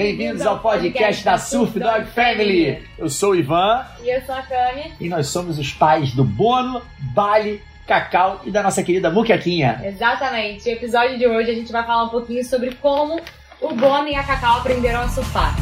Bem-vindos ao podcast da Surf Dog Family. Eu sou o Ivan. E eu sou a Cami. E nós somos os pais do Bono, Bali, Cacau e da nossa querida Muquequinha. Exatamente. No episódio de hoje a gente vai falar um pouquinho sobre como o Bono e a Cacau aprenderam a surfar.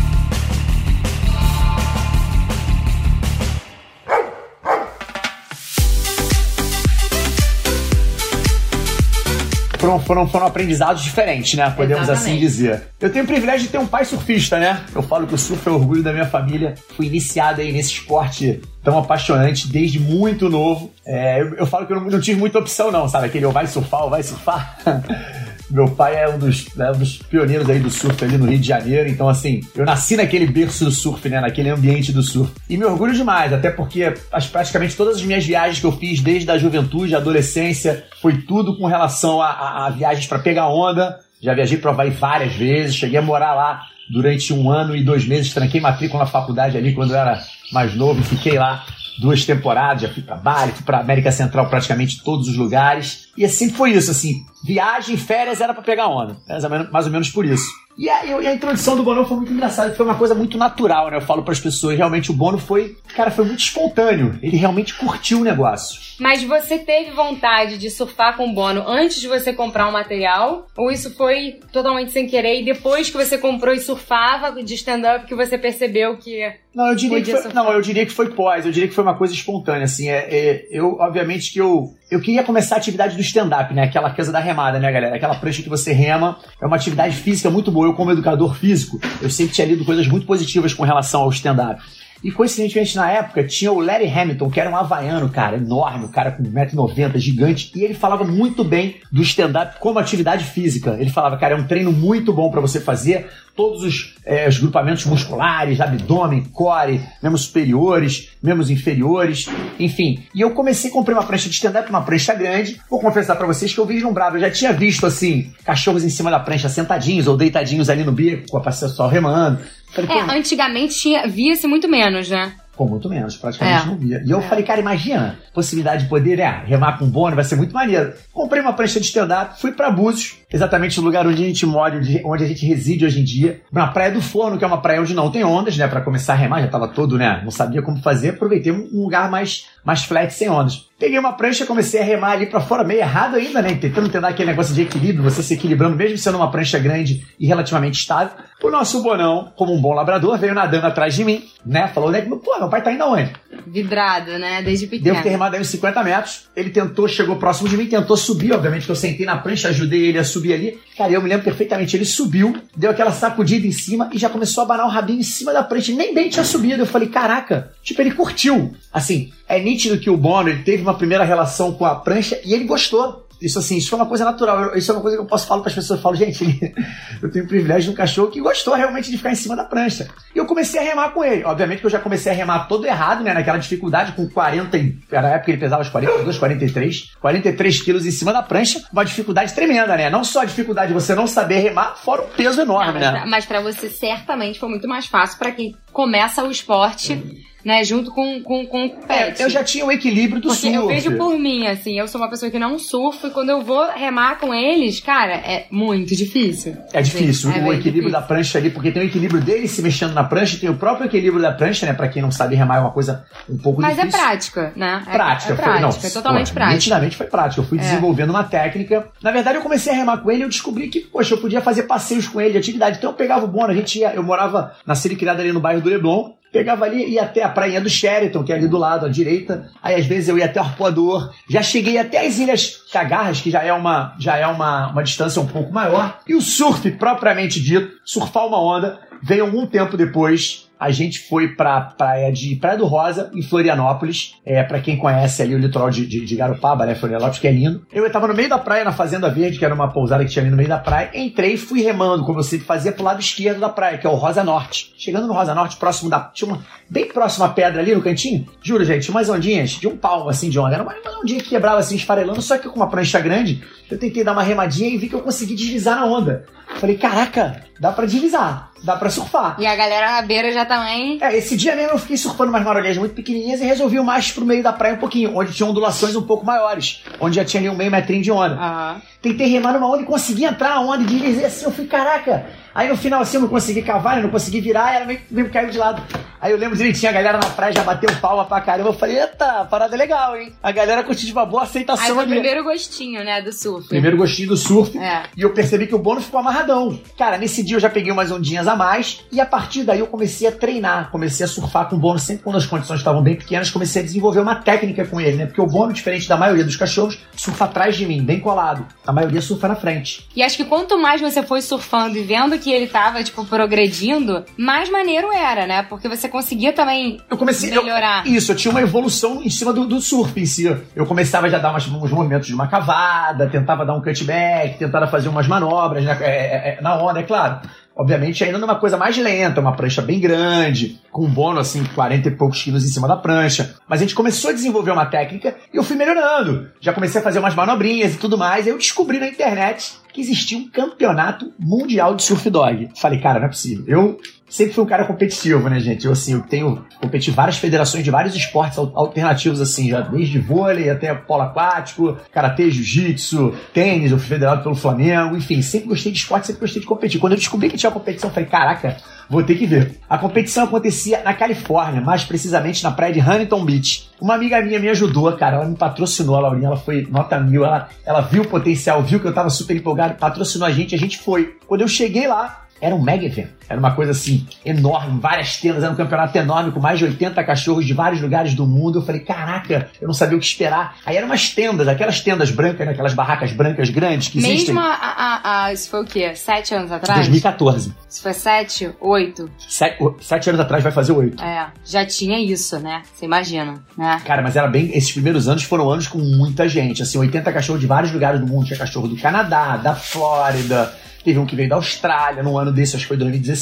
Foram, foram, foram aprendizados diferentes, né? Podemos Exatamente. assim dizer. Eu tenho o privilégio de ter um pai surfista, né? Eu falo que o surf é o orgulho da minha família. Fui iniciado aí nesse esporte tão apaixonante desde muito novo. É, eu, eu falo que eu não, não tive muita opção, não, sabe? Aquele ou vai surfar ou vai surfar. Meu pai é um dos, é um dos pioneiros aí do surf ali no Rio de Janeiro, então assim, eu nasci naquele berço do surf, né, naquele ambiente do surf. E me orgulho demais, até porque as, praticamente todas as minhas viagens que eu fiz desde a juventude, a adolescência, foi tudo com relação a, a- a viagens para pegar onda. Já viajei para Havaí várias vezes, cheguei a morar lá durante um ano e dois meses, tranquei matrícula na faculdade ali quando eu era mais novo fiquei lá duas temporadas, já fui pra Bali, fui pra América Central, praticamente todos os lugares. E assim foi isso, assim, viagem, férias era pra pegar onda. Menos, mais ou menos por isso. E a, e a introdução do Bono foi muito engraçada, foi uma coisa muito natural, né? Eu falo pras pessoas, realmente o Bono foi, cara, foi muito espontâneo. Ele realmente curtiu o negócio. Mas você teve vontade de surfar com o Bono antes de você comprar o material? Ou isso foi totalmente sem querer e depois que você comprou e surfava de stand-up que você percebeu que. Não, eu diria que foi, surfar. não, eu diria que foi pós, eu diria que foi uma coisa espontânea, assim, é, é, eu, obviamente que eu, eu queria começar a atividade do stand-up, né, aquela coisa da remada, né, galera, aquela prancha que você rema, é uma atividade física muito boa, eu como educador físico, eu sempre tinha lido coisas muito positivas com relação ao stand-up. E coincidentemente na época tinha o Larry Hamilton, que era um havaiano, cara, enorme, um cara com 1,90m, gigante, e ele falava muito bem do stand-up como atividade física. Ele falava, cara, é um treino muito bom pra você fazer, todos os, eh, os grupamentos musculares, abdômen, core, membros superiores, membros inferiores, enfim. E eu comecei, comprei uma prancha de stand-up, uma prancha grande. Vou confessar pra vocês que eu vislumbrava, eu já tinha visto, assim, cachorros em cima da prancha sentadinhos ou deitadinhos ali no bico, com a pessoal remando. Falei, É, pô, antigamente tinha, via-se muito menos, né? Pô, muito menos, praticamente É. não via. E eu falei, cara, imagina, possibilidade de poder, né, remar com bônus, vai ser muito maneiro. Comprei uma prancha de stand-up, fui pra Búzios, exatamente o lugar onde a gente mora, onde, onde a gente reside hoje em dia, na Praia do Forno, que é uma praia onde não tem ondas, né, pra começar a remar, já tava todo, né, não sabia como fazer, aproveitei um lugar mais, mais flat, sem ondas. Peguei uma prancha, comecei a remar ali pra fora, meio errado ainda, né, tentando tentar aquele negócio de equilíbrio, você se equilibrando, mesmo sendo uma prancha grande e relativamente estável. O nosso bonão, como um bom labrador, veio nadando atrás de mim, né, falou, né, pô, meu pai tá indo aonde? Vidrado, né? Desde Devo pequeno. ter remado aí uns 50 metros. Ele tentou, chegou próximo de mim, tentou subir, obviamente, que eu sentei na prancha, ajudei ele a subir ali. Cara, eu me lembro perfeitamente. Ele subiu, deu aquela sacudida em cima e já começou a abanar o rabinho em cima da prancha. Nem bem tinha subido. Eu falei, caraca, tipo, ele curtiu. Assim, é nítido que o Bono, ele teve uma primeira relação com a prancha e ele gostou. Isso assim, isso foi uma coisa natural. Isso é uma coisa que eu posso falar para as pessoas. Eu falo, gente, eu tenho o privilégio de um cachorro que gostou realmente de ficar em cima da prancha. E eu comecei a remar com ele. Obviamente que eu já comecei a remar todo errado, né? Naquela dificuldade, com 40. e- Na época ele pesava uns 42, 43. 43 quilos em cima da prancha. Uma dificuldade tremenda, né? Não só a dificuldade de você não saber remar, fora o peso enorme, Não, mas, né? pra, mas pra você certamente foi muito mais fácil pra quem começa o esporte, né? Junto com, com, com o pet. É, eu já tinha o equilíbrio do Porque surf. eu vejo por mim, assim, eu sou uma pessoa que não surfa e quando eu vou remar com eles, cara, é muito difícil. É difícil, É o bem equilíbrio difícil. da prancha ali, porque tem o equilíbrio dele se mexendo na prancha, tem o próprio equilíbrio da prancha, né? Pra quem não sabe remar é uma coisa um pouco Mas é difícil. prática, né? É- prática, é, foi, prática, não, é totalmente pô, prática. Nitidamente foi prática. Eu fui É. desenvolvendo uma técnica. Na verdade, eu comecei a remar com ele e eu descobri que, poxa, eu podia fazer passeios com ele, atividade. Então eu pegava o bono, a gente ia, eu morava, nasci e criado ali no bairro do Leblon. Pegava ali, ia até a prainha do Sheraton, que é ali do lado, à direita. Aí às vezes eu ia até o Arpoador. Já cheguei até as Ilhas Cagarras, que já é uma, já é uma, uma distância um pouco maior. E o surf, propriamente dito, surfar uma onda, veio algum tempo depois. A gente foi pra praia de Praia do Rosa, em Florianópolis. É, para quem conhece ali o litoral de, de, de Garopaba, né? Florianópolis, que é lindo. Eu tava no meio da praia, na Fazenda Verde, que era uma pousada que tinha ali no meio da praia. Entrei e fui remando, como eu sempre fazia, pro lado esquerdo da praia, que é o Rosa Norte. Chegando no Rosa Norte, próximo da. Tinha uma. Bem próximo à pedra ali no cantinho. Juro, gente, tinha umas ondinhas de um palmo assim de onda. Era uma, ondinha que quebrava assim, esfarelando, só que com uma prancha grande. Eu tentei dar uma remadinha e vi que eu consegui deslizar na onda. Falei, caraca, dá pra deslizar, dá pra surfar. E a galera na beira já também. É, esse dia mesmo eu fiquei surfando umas marolhas muito pequenininhas e resolvi mais pro meio da praia um pouquinho, onde tinha ondulações um pouco maiores, onde já tinha ali um meio metrinho de onda. Aham. Tentei remar numa onda e consegui entrar na onda e deslizei assim, eu fui, caraca. Aí no final assim eu não consegui cavar, eu não consegui virar, ela meio, meio caiu de lado. Aí eu lembro direitinho, a galera na praia já bateu palma pra caramba. Eu falei, eita, parada legal, hein? A galera curtiu de uma boa Aí aceitação foi o ali. primeiro gostinho, né, do surf. Primeiro gostinho do surf. É. E eu percebi que o Bono ficou amarradão. Cara, nesse dia eu já peguei umas ondinhas a mais. E a partir daí eu comecei a treinar. Comecei a surfar com o Bono sempre quando as condições estavam bem pequenas. Comecei a desenvolver uma técnica com ele, né? Porque o Bono, diferente da maioria dos cachorros, surfa atrás de mim, bem colado. A maioria surfa na frente. E acho que quanto mais você foi surfando e vendo que ele tava, tipo, progredindo, mais maneiro era, né? Porque você conseguia também Eu comecei. eu- melhorar. isso, eu tinha uma evolução em cima do, do surf em si. Eu começava já a dar umas- uns movimentos de uma cavada, tentava dar um cutback, tentava fazer umas manobras né, é, é, é, na onda, é claro. Obviamente, ainda numa coisa mais lenta, uma prancha bem grande, com um bônus assim, 40 e poucos quilos em cima da prancha. Mas a gente começou a desenvolver uma técnica e eu fui melhorando. Já comecei a fazer umas manobrinhas e tudo mais. Aí eu descobri na internet que existia um campeonato mundial de surf dog. Falei, cara, não é possível. Eu sempre fui um cara competitivo, né, gente? Eu, assim, eu tenho competi em várias federações de vários esportes al- alternativos, assim, já desde vôlei até polo aquático, karatê, jiu-jitsu, tênis, eu fui federado pelo Flamengo, enfim, sempre gostei de esporte, sempre gostei de competir. Quando eu descobri que tinha competição, falei, caraca, vou ter que ver. A competição acontecia na Califórnia, mais precisamente na praia de Huntington Beach. Uma amiga minha me ajudou, cara, ela me patrocinou, a Laurinha, ela foi nota mil, ela, ela viu o potencial, viu que eu tava super empolgado, patrocinou a gente, a gente foi. Quando eu cheguei lá, era um mega evento. Era uma coisa assim, enorme, várias tendas, era um campeonato enorme, com mais de 80 cachorros de vários lugares do mundo. Eu falei, caraca, eu não sabia o que esperar. Aí eram umas tendas, aquelas tendas brancas, né, aquelas barracas brancas grandes que existem. Mesmo a, a, a- Isso foi o quê? Sete anos atrás? 2014. Isso foi sete? Oito? Sete, sete anos atrás vai fazer oito. É. Já tinha isso, né? Você imagina, né? Cara, mas era bem. Esses primeiros anos foram anos com muita gente. Assim, 80 cachorros de vários lugares do mundo. Tinha cachorro do Canadá, da Flórida. Teve um que veio da Austrália, num ano desse, acho que foi 2016.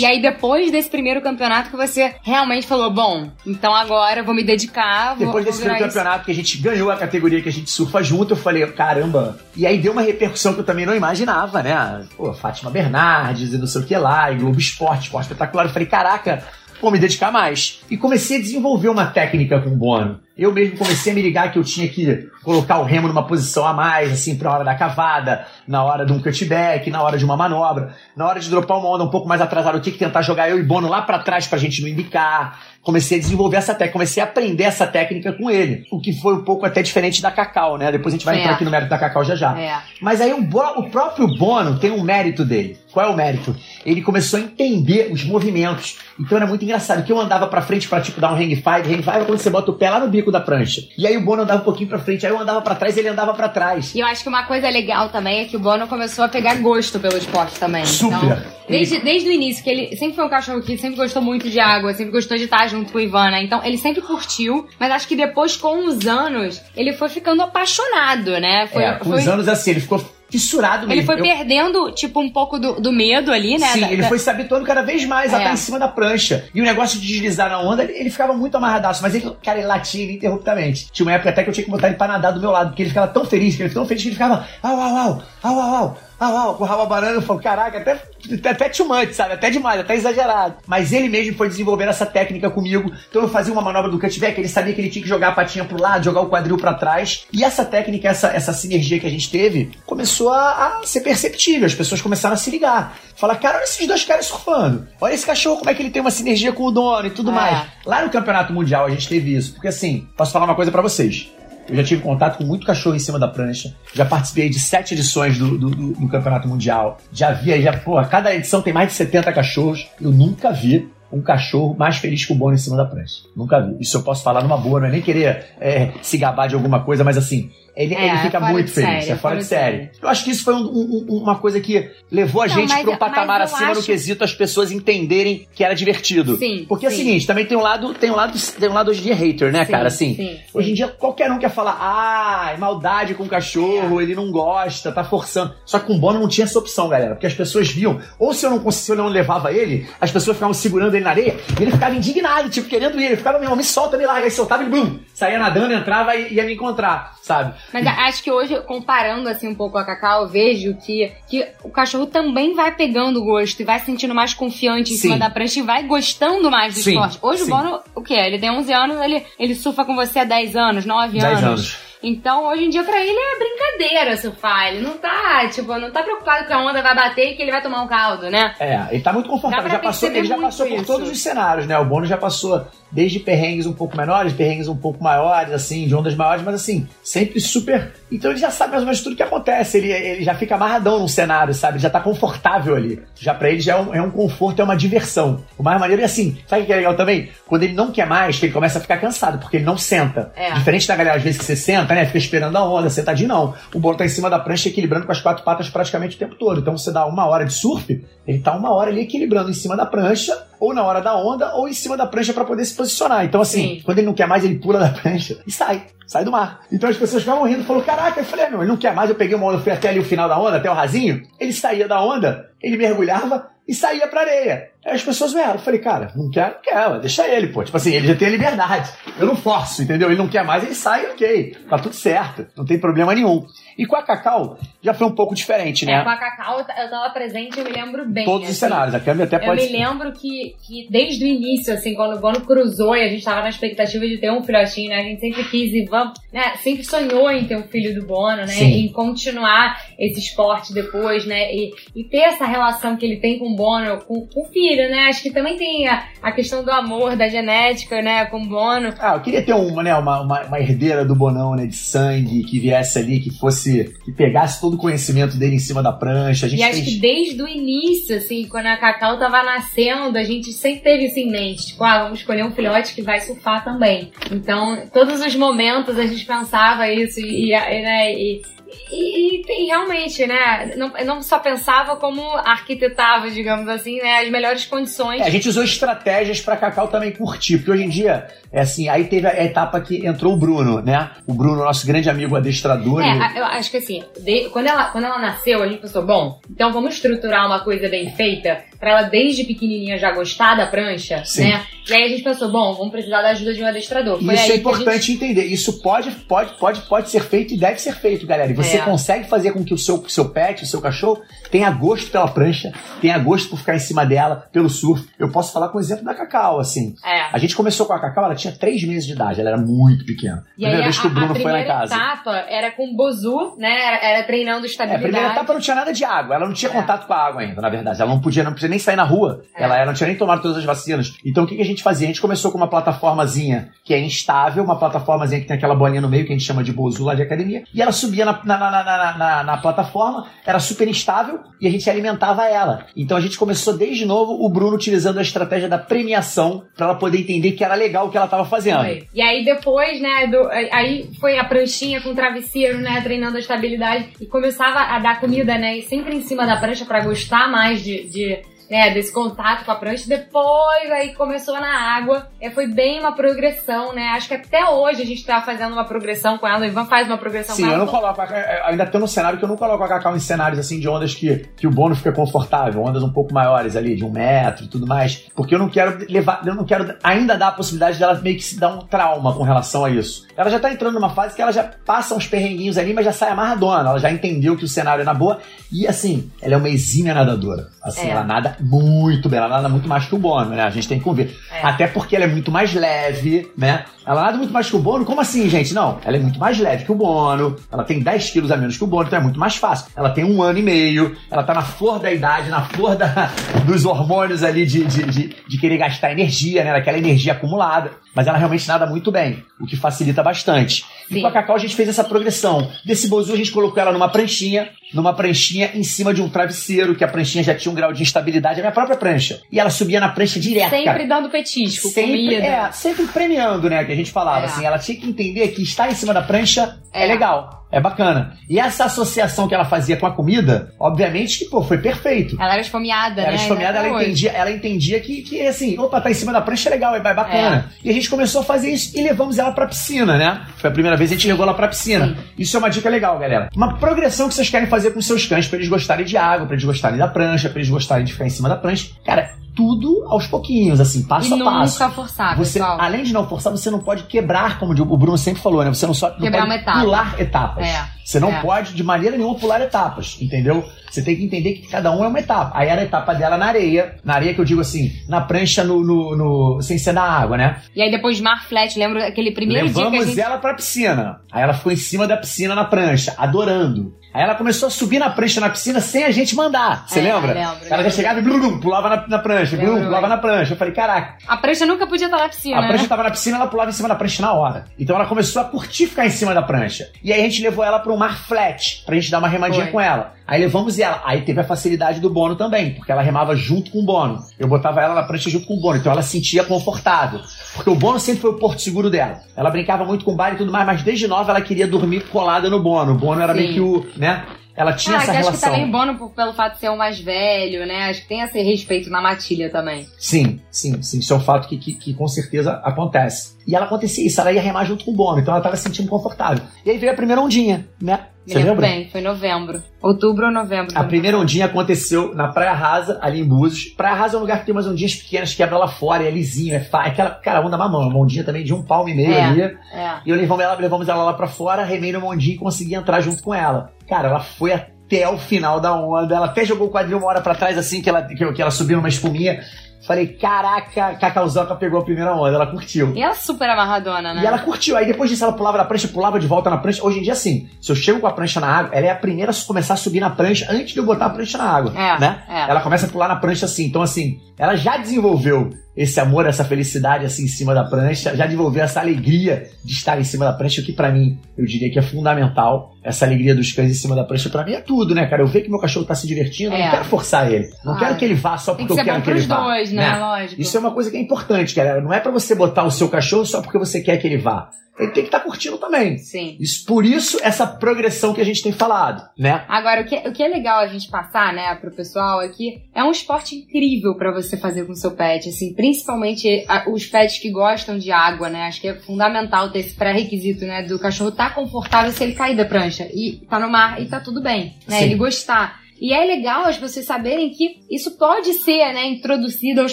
E aí, depois desse primeiro campeonato, que você realmente falou: bom, então agora eu vou me dedicar. Vou, Depois desse primeiro isso. campeonato que a gente ganhou a categoria que a gente surfa junto, eu falei, caramba. E aí deu uma repercussão que eu também não imaginava, né? Pô, Fátima Bernardes e não sei o que lá, e Globo Esporte, Esporte Espetacular. Eu falei, caraca, vou me dedicar mais. E comecei a desenvolver uma técnica com o Bono. Eu mesmo comecei a me ligar que eu tinha que colocar o remo numa posição a mais, assim, pra hora da cavada, na hora de um cutback, na hora de uma manobra, na hora de dropar uma onda um pouco mais atrasada, eu tinha que tentar jogar eu e Bono lá pra trás pra gente não indicar. Comecei a desenvolver essa técnica, comecei a aprender essa técnica com ele. O que foi um pouco até diferente da Cacau, né? Depois a gente vai É. entrar aqui no mérito da Cacau já já. É. Mas aí o, o próprio Bono tem um mérito dele. Qual é o mérito? Ele começou a entender os movimentos. Então era muito engraçado que eu andava pra frente pra tipo dar um hang five. Hang five é quando você bota o pé lá no bico da prancha. E aí o Bono andava um pouquinho pra frente, aí eu andava pra trás e ele andava pra trás. E eu acho que uma coisa legal também é que o Bono começou a pegar gosto pelo esporte também. Super. Então, desde, desde o início, que ele sempre foi um cachorro que sempre gostou muito de água, sempre gostou de estar junto com o Ivan, né? Então ele sempre curtiu, mas acho que depois, com os anos, ele foi ficando apaixonado, né? Foi, é, com foi- os anos assim, ele ficou fissurado mesmo. ele foi Eu- perdendo, tipo, um pouco do, do medo ali, né? Sim, Da- ele da- foi se habituando cada vez mais a É. estar em cima da prancha. E o negócio de deslizar na onda, ele, ele ficava muito amarradaço. Mas ele, cara, ele latia ininterruptamente. Tinha uma época até que eu tinha que botar ele pra nadar do meu lado, porque ele ficava tão feliz, que ele ficava tão feliz que ele ficava au, au, au, au, au, au, au, com o rabo abanando. Eu falo, caraca, até, até too much, sabe? Até demais, até exagerado. Mas ele mesmo foi desenvolvendo essa técnica comigo. Então eu fazia uma manobra do cutback, ele sabia que ele tinha que jogar a patinha pro lado, jogar o quadril pra trás. E essa técnica, essa, essa sinergia que a gente teve, começou a, a ser perceptível. As pessoas começaram a se ligar. Falar, cara, olha esses dois caras surfando. Olha esse cachorro, como é que ele tem uma sinergia com o dono e tudo É. mais. Lá no Campeonato Mundial a gente teve isso. Porque assim, posso falar uma coisa pra vocês. Eu já tive contato com muito cachorro em cima da prancha. Já participei de sete edições do, do, do- do Campeonato Mundial. Já vi já, pô, cada edição tem mais de 70 cachorros. Eu nunca vi um cachorro mais feliz que o Bono em cima da prancha. Nunca vi. Isso eu posso falar numa boa, não é nem querer é, se gabar de alguma coisa, mas assim, ele, É, ele fica muito feliz. série, é fora de série. Eu acho que isso foi um- um- um- uma coisa que levou a Não, gente mas- para um patamar acima no acho- quesito as pessoas entenderem que era divertido. Sim, Porque é o sim. seguinte, também tem um lado, tem um lado, tem um lado hoje em dia hater, né, Sim, cara? Assim, sim, sim. hoje em dia qualquer um quer falar, ah, é maldade com o cachorro, ele não gosta, tá forçando. Só que com o Bono não tinha essa opção, galera, porque as pessoas viam, ou se eu não cons- se eu não levava ele, as pessoas ficavam segurando ele na areia, e ele ficava indignado, tipo, querendo ir, ele ficava, meu, me solta, me larga, aí soltava ele, bum, saía nadando, entrava e ia me encontrar, sabe? Mas acho que hoje, comparando assim um pouco a Cacau, eu vejo que, que o cachorro também vai pegando gosto e vai se sentindo mais confiante em Sim. cima da prancha e vai gostando mais do Sim, esporte. Hoje sim. o Bono, o quê? Ele tem 11 anos, ele, ele surfa com você há 10 anos, 9 10 anos. anos. Então, hoje em dia, pra ele é brincadeira surfar. Ele não tá, tipo, não tá preocupado que a onda vai bater e que ele vai tomar um caldo, né? É, ele tá muito confortável. Já passou, ele já passou por isso. todos os cenários, né? O Bono já passou desde perrengues um pouco menores, perrengues um pouco maiores, assim, de ondas maiores, mas assim, sempre super. Então ele já sabe mais ou menos tudo que acontece. Ele, ele já fica amarradão num cenário, sabe? Ele já tá confortável ali. Já pra ele já é um, é um conforto, é uma diversão. O mais maneiro é assim, sabe o que é legal também? Quando ele não quer mais, que ele começa a ficar cansado, porque ele não senta. É. Diferente da galera, às vezes que você senta, né? Fica esperando a onda, sentadinho, não. O Bono tá em cima da prancha equilibrando com as quatro patas praticamente o tempo todo. Então você dá uma hora de surf, ele tá uma hora ali equilibrando em cima da prancha, ou na hora da onda, ou em cima da prancha pra poder se posicionar. Então, assim, Sim. quando ele não quer mais, ele pula da prancha e sai. Sai do mar. Então as pessoas ficavam rindo, falou: Caraca, eu falei, "Ah, meu, ele não quer mais. Eu peguei uma onda, fui até ali o final da onda, até o rasinho. Ele saía da onda, ele mergulhava e saía pra areia. Aí as pessoas vieram. Eu falei, cara, não quer, não quer, deixa ele, pô. Tipo assim, ele já tem a liberdade. Eu não forço, entendeu? Ele não quer mais, ele sai, ok. Tá tudo certo. Não tem problema nenhum. E com a Cacau, já foi um pouco diferente, né? É, com a Cacau eu ta- eu tava presente, eu me lembro bem. Todos os assim. cenários. A câmera até Eu pode. me lembro que, que desde o início, assim, quando o Bono cruzou e a gente tava na expectativa de ter um filhotinho, né? A gente sempre quis e vamos, né? Sempre sonhou em ter um filho do Bono, né? Sim. Em continuar esse esporte depois, né? E, e ter essa relação que ele tem com o Bono, com, com o filho, né? Acho que também tem a, a questão do amor, da genética, né? Com o Bono. Ah, eu queria ter uma, né, uma, uma, uma herdeira do Bonão, né, de sangue, que viesse ali, que fosse, que pegasse todo o conhecimento dele em cima da prancha. A gente E acho fez- que desde o início, assim, quando a Cacau tava nascendo, a gente sempre teve isso em mente. Tipo, ah, vamos escolher um filhote que vai surfar também. Então, todos os momentos a gente pensava isso e, e, né, e, e, e realmente, né? Não, eu não só pensava como arquitetava, digamos assim, né? As melhores condições. É, a gente usou estratégias pra Cacau também curtir, porque hoje em dia, é assim, aí teve a etapa que entrou o Bruno, né? O Bruno, nosso grande amigo adestrador. É, a- eu acho que assim, de- quando, ela, quando ela nasceu, a gente pensou, bom, então vamos estruturar uma coisa bem feita pra ela desde pequenininha já gostar da prancha, Sim. né? E aí a gente pensou, bom, vamos precisar da ajuda de um adestrador. Foi Isso aí é a gente- importante entender. Isso pode, pode, pode, pode ser feito e deve ser feito, galera. E você É. consegue fazer com que o seu, seu pet, o seu cachorro, tenha gosto pela prancha, tenha gosto por ficar em cima dela, pelo surf. Eu posso falar com o exemplo da Cacau, assim. É. A gente começou com a Cacau, ela tinha três meses de idade, ela era muito pequena. E aí Primeira a, vez que o Bruno a foi lá em primeira casa. etapa era com o Bozu, né? Era, era treinando É, a estabilidade. primeira etapa não tinha nada de água, ela não tinha É. contato com a água ainda, na verdade. Ela não podia, não podia nem sair na rua. É. Ela, ela não tinha nem tomado todas as vacinas. Então o que, que a gente fazia? A gente começou com uma plataformazinha que é instável, uma plataformazinha que tem aquela bolinha no meio que a gente chama de bozu lá de academia. E ela subia na, na, na, na, na- plataforma, era super instável e a gente alimentava ela. Então a gente começou desde novo o Bruno utilizando a estratégia da premiação para ela poder entender que era legal o que ela estava fazendo. Foi. E aí depois, né, do- aí foi a pranchinha com o travesseiro, né, treinando a estabilidade e começava a dar comida, né, e sempre em cima da prancha pra gostar mais de, de, né, desse contato com a prancha. Depois aí começou na água, é, foi bem uma progressão, né, acho que até hoje a gente tá fazendo uma progressão com ela, o Ivan faz uma progressão Sim, com eu ela. não coloco. é, Ainda tô no cenário que eu não coloco a Cacau em cenários assim de ondas que, que o Bono fica confortável, ondas um pouco maiores ali, de um metro e tudo mais. Porque eu não quero levar, eu não quero ainda dar a possibilidade dela meio que se dar um trauma com relação a isso. Ela já tá entrando numa fase que ela já passa uns perrenguinhos ali, mas já sai amarradona. Ela já entendeu que o cenário é na boa. E assim, ela é uma exímia nadadora. Assim, É. ela nada muito bem, ela nada muito mais que o Bono, né? A gente tem que convir. É. Até porque ela é muito mais leve, né? Ela nada muito mais que o Bono. Como assim, gente? Não, ela é muito mais leve que o Bono. Ela tem 10 quilos a menos que o Bono, então é muito mais fácil. Ela tem um ano e meio. Ela tá na flor da idade, na flor da, dos hormônios ali de, de, de, de querer gastar energia, né? Daquela energia acumulada. Mas ela realmente nada muito bem, o que facilita bastante. E Sim. com a Cacau a gente fez essa progressão. Desse bozu a gente colocou ela numa pranchinha, numa pranchinha em cima de um travesseiro, que a pranchinha já tinha um grau de instabilidade, a minha própria prancha. E ela subia na prancha direto, cara. Sempre dando petisco, Sempre, comida. é, sempre premiando, né? Que a gente falava É. assim. Ela tinha que entender que estar em cima da prancha é, É. legal, é bacana. E essa associação que ela fazia com a comida, obviamente que, pô, foi perfeito. Ela era esfomeada, Ela né? esfomeada, ela hoje. entendia, ela entendia que, que, assim, opa, tá em cima da prancha é legal, é é bacana. E a gente começou a fazer isso e levamos ela pra piscina, né? Foi a primeira vez que a gente levou ela pra piscina. Sim. Isso é uma dica legal, galera. Uma progressão que vocês querem fazer com seus cães pra eles gostarem de água, pra eles gostarem da prancha, pra eles gostarem de ficar em cima da prancha. Cara, tudo aos pouquinhos, assim, passo e a passo. nunca forçar, Você, pessoal. além de não forçar, você não pode quebrar, como o Bruno sempre falou, né? Você não só não Quebrar pode uma etapa. pular etapas. É, Você não é. pode, de maneira nenhuma, pular etapas, entendeu? Você tem que entender que cada um é uma etapa. Aí era a etapa dela na areia. Na areia que eu digo assim, na prancha, no, no, no- sem ser na água, né? E aí depois mar flat, lembra aquele primeiro dia que a Levamos gente... ela pra piscina. Aí ela ficou em cima da piscina na prancha, adorando. Aí ela começou a subir na prancha na piscina sem a gente mandar. Você É, lembra? lembro, ela já chegava e blum, blum, pulava na, na prancha, blum, Lembro pulava bem. na prancha. Eu falei, caraca, A prancha nunca podia estar na piscina, a né? prancha tava na piscina, ela pulava em cima da prancha na hora. Então ela começou a curtir ficar em cima da prancha. E aí a gente levou ela pro mar flat, pra gente dar uma remadinha Foi. com ela. Aí levamos ela. Aí teve a facilidade do Bono também, porque ela remava junto com o Bono. Eu botava ela na prancha junto com o Bono, então ela se sentia confortável. Porque o Bono sempre foi o porto seguro dela. Ela brincava muito com o bar e tudo mais, mas desde nova ela queria dormir colada no Bono. O Bono era Sim. meio que o, né? Ela tinha ah, essa que acho que relação. também Bono por- pelo fato de ser o mais velho, né? Acho que tem esse respeito na matilha também. Sim, sim, sim. Isso é um fato que, que, que com certeza acontece. E ela acontecia isso, ela ia remar junto com o Bono, então ela tava se sentindo confortável. E aí veio a primeira ondinha, né? Me Você lembra? bem, foi novembro. Outubro ou novembro. A primeira ondinha aconteceu na Praia Rasa, ali em Búzios. Praia Rasa é um lugar que tem umas ondinhas pequenas, quebra lá fora, é lisinho, é fa... é aquela, cara, onda mamão, uma ondinha também de um palmo e meio É. ali. É. E eu levamos ela, levamos ela lá pra fora, remei numa ondinha e consegui entrar junto com ela. Cara, ela foi até o final da onda, ela até jogou o quadril uma hora pra trás, assim, que ela, que, que ela subiu numa espuminha. Falei, caraca, Cacauzoca pegou a primeira onda, ela curtiu. E ela super amarradona, né? E ela curtiu. Aí depois disso ela pulava na prancha, pulava de volta na prancha. Hoje em dia, assim, se eu chego com a prancha na água, ela é a primeira a começar a subir na prancha antes de eu botar a prancha na água. É, né? é. Ela começa a pular na prancha assim. Então, assim, ela já desenvolveu esse amor, essa felicidade assim em cima da prancha, já desenvolveu essa alegria de estar em cima da prancha, o que pra mim eu diria que é fundamental. Essa alegria dos cães em cima da prancha, pra mim é tudo, né, cara? Eu ver que meu cachorro tá se divertindo, eu É. não quero forçar ele. Não Ah, quero que ele vá só porque que eu quero que ele vá. dois, né? Lógico. Isso é uma coisa que é importante, galera. Não é pra você botar o seu cachorro só porque você quer que ele vá. Ele tem que estar curtindo também. Sim. Isso, por isso, essa progressão que a gente tem falado, né? Agora, o que, o que é legal a gente passar, né, pro pessoal é que é um esporte incrível pra você fazer com seu pet, assim, principalmente os pets que gostam de água, né? Acho que é fundamental ter esse pré-requisito, né, do cachorro tá confortável se ele cair da prancha e tá no mar e tá tudo bem, né? Sim. Ele gostar. E é legal as pessoas saberem que isso pode ser, né, introduzido aos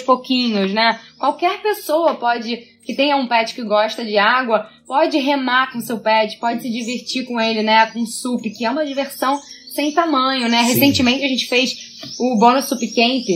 pouquinhos, né? Qualquer pessoa pode, que tenha um pet que gosta de água, pode remar com seu pet, pode se divertir com ele, né, com sup, que é uma diversão sem tamanho, né? Sim. Recentemente a gente fez o Bônus Sup Camp,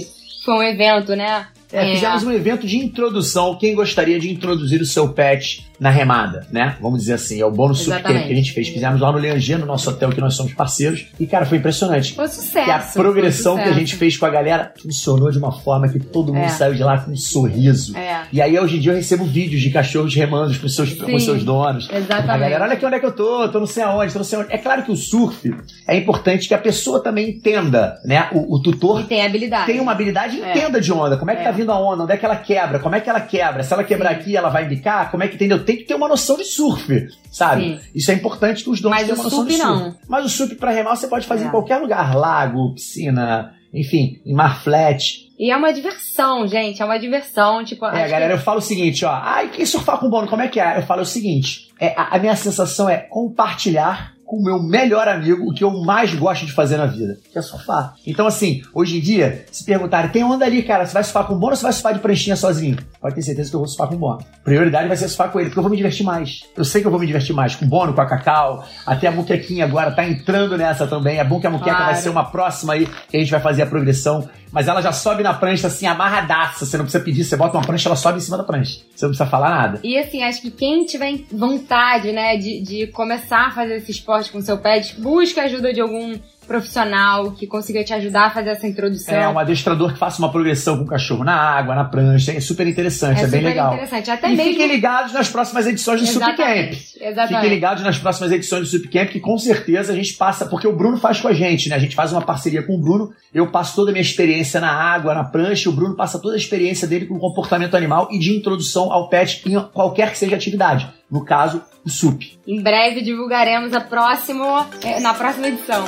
foi um evento, né? É, fizemos um evento de introdução. Quem gostaria de introduzir o seu pet na remada, né? Vamos dizer assim, é o bônus super Exatamente. que a gente fez. Fizemos lá no Leangia, no nosso hotel que nós somos parceiros. E, cara, foi impressionante. Foi sucesso. Que a progressão que a gente fez com a galera funcionou de uma forma que todo mundo É. saiu de lá com um sorriso. É, E aí, hoje em dia, eu recebo vídeos de cachorros remando com seus, com seus donos. exatamente. A galera, olha aqui onde é que eu tô, tô não sei aonde, tô não sei onde. É claro que o surf é importante que a pessoa também entenda, né? O, o tutor E tem habilidade. tem uma habilidade e É. entenda de onda. Como é que É. tá vindo a onda? Onde é que ela quebra? Como é que ela quebra? Se ela quebrar Sim. aqui, ela vai bicar? Como é que entendeu? Tem que ter uma noção de surf, sabe? Sim. Isso é importante que os donos Mas tenham o uma noção de surf. não. Mas o surf pra remar você pode fazer É. em qualquer lugar, lago, piscina, enfim, em mar flat. E é uma diversão, gente. É uma diversão. Tipo, É, acho que- galera, eu falo o seguinte, ó. Ai, quem surfar com bono, como é que é? Eu falo o seguinte: é, a, a minha sensação é compartilhar com o meu melhor amigo o que eu mais gosto de fazer na vida, que é surfar. Então, assim, hoje em dia, se perguntarem, tem onda ali, cara, você vai surfar com bono ou você vai surfar de pranchinha sozinho? Pode ter certeza que eu vou surfar com bono. Prioridade vai ser surfar com ele, porque eu vou me divertir mais. Eu sei que eu vou me divertir mais com bono, com a Cacau, até a Muquequinha agora tá entrando nessa também. É bom que a Muqueca Claro. vai ser uma próxima aí, que a gente vai fazer a progressão. Mas ela já sobe na prancha assim, amarradaça. Você não precisa pedir, você bota uma prancha, ela sobe em cima da prancha. Você não precisa falar nada. E assim, acho que quem tiver vontade, né, de, de começar a fazer esse esporte com seu pet, busque a ajuda de algum profissional que consiga te ajudar a fazer essa introdução. É, um adestrador que faça uma progressão com o cachorro na água, na prancha. É super interessante, é, bem super legal. interessante. Até e mesmo... fiquem ligados nas próximas edições do Sup Camp. Exatamente. Fiquem ligados nas próximas edições do Sup Camp, que com certeza a gente passa, porque o Bruno faz com a gente, né? A gente faz uma parceria com o Bruno, eu passo toda a minha experiência na água, na prancha, o Bruno passa toda a experiência dele com o comportamento animal e de introdução ao pet em qualquer que seja a atividade. No caso, o Sup. Em breve divulgaremos a próximo, eh, na próxima edição.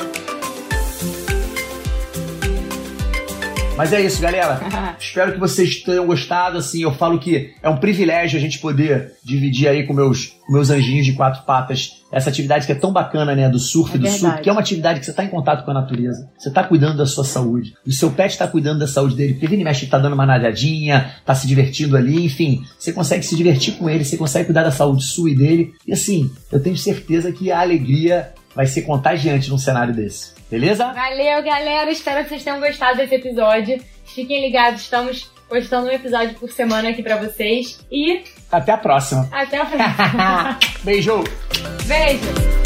Mas é isso, galera. Espero que vocês tenham gostado. Assim, eu falo que é um privilégio a gente poder dividir aí com meus, com meus anjinhos de quatro patas essa atividade que é tão bacana, né? Do surf É e do verdade. surf, que é uma atividade que você está em contato com a natureza. Você está cuidando da sua saúde. O seu pet está cuidando da saúde dele. Porque ele mexe, tá dando uma nadadinha, tá se divertindo ali, enfim. Você consegue se divertir com ele, você consegue cuidar da saúde sua e dele. E assim, eu tenho certeza que a alegria vai ser contagiante num cenário desse. Beleza? Valeu, galera. Espero que vocês tenham gostado desse episódio. Fiquem ligados, estamos postando um episódio por semana aqui pra vocês. E Até a próxima. até a próxima. Beijo! Beijo!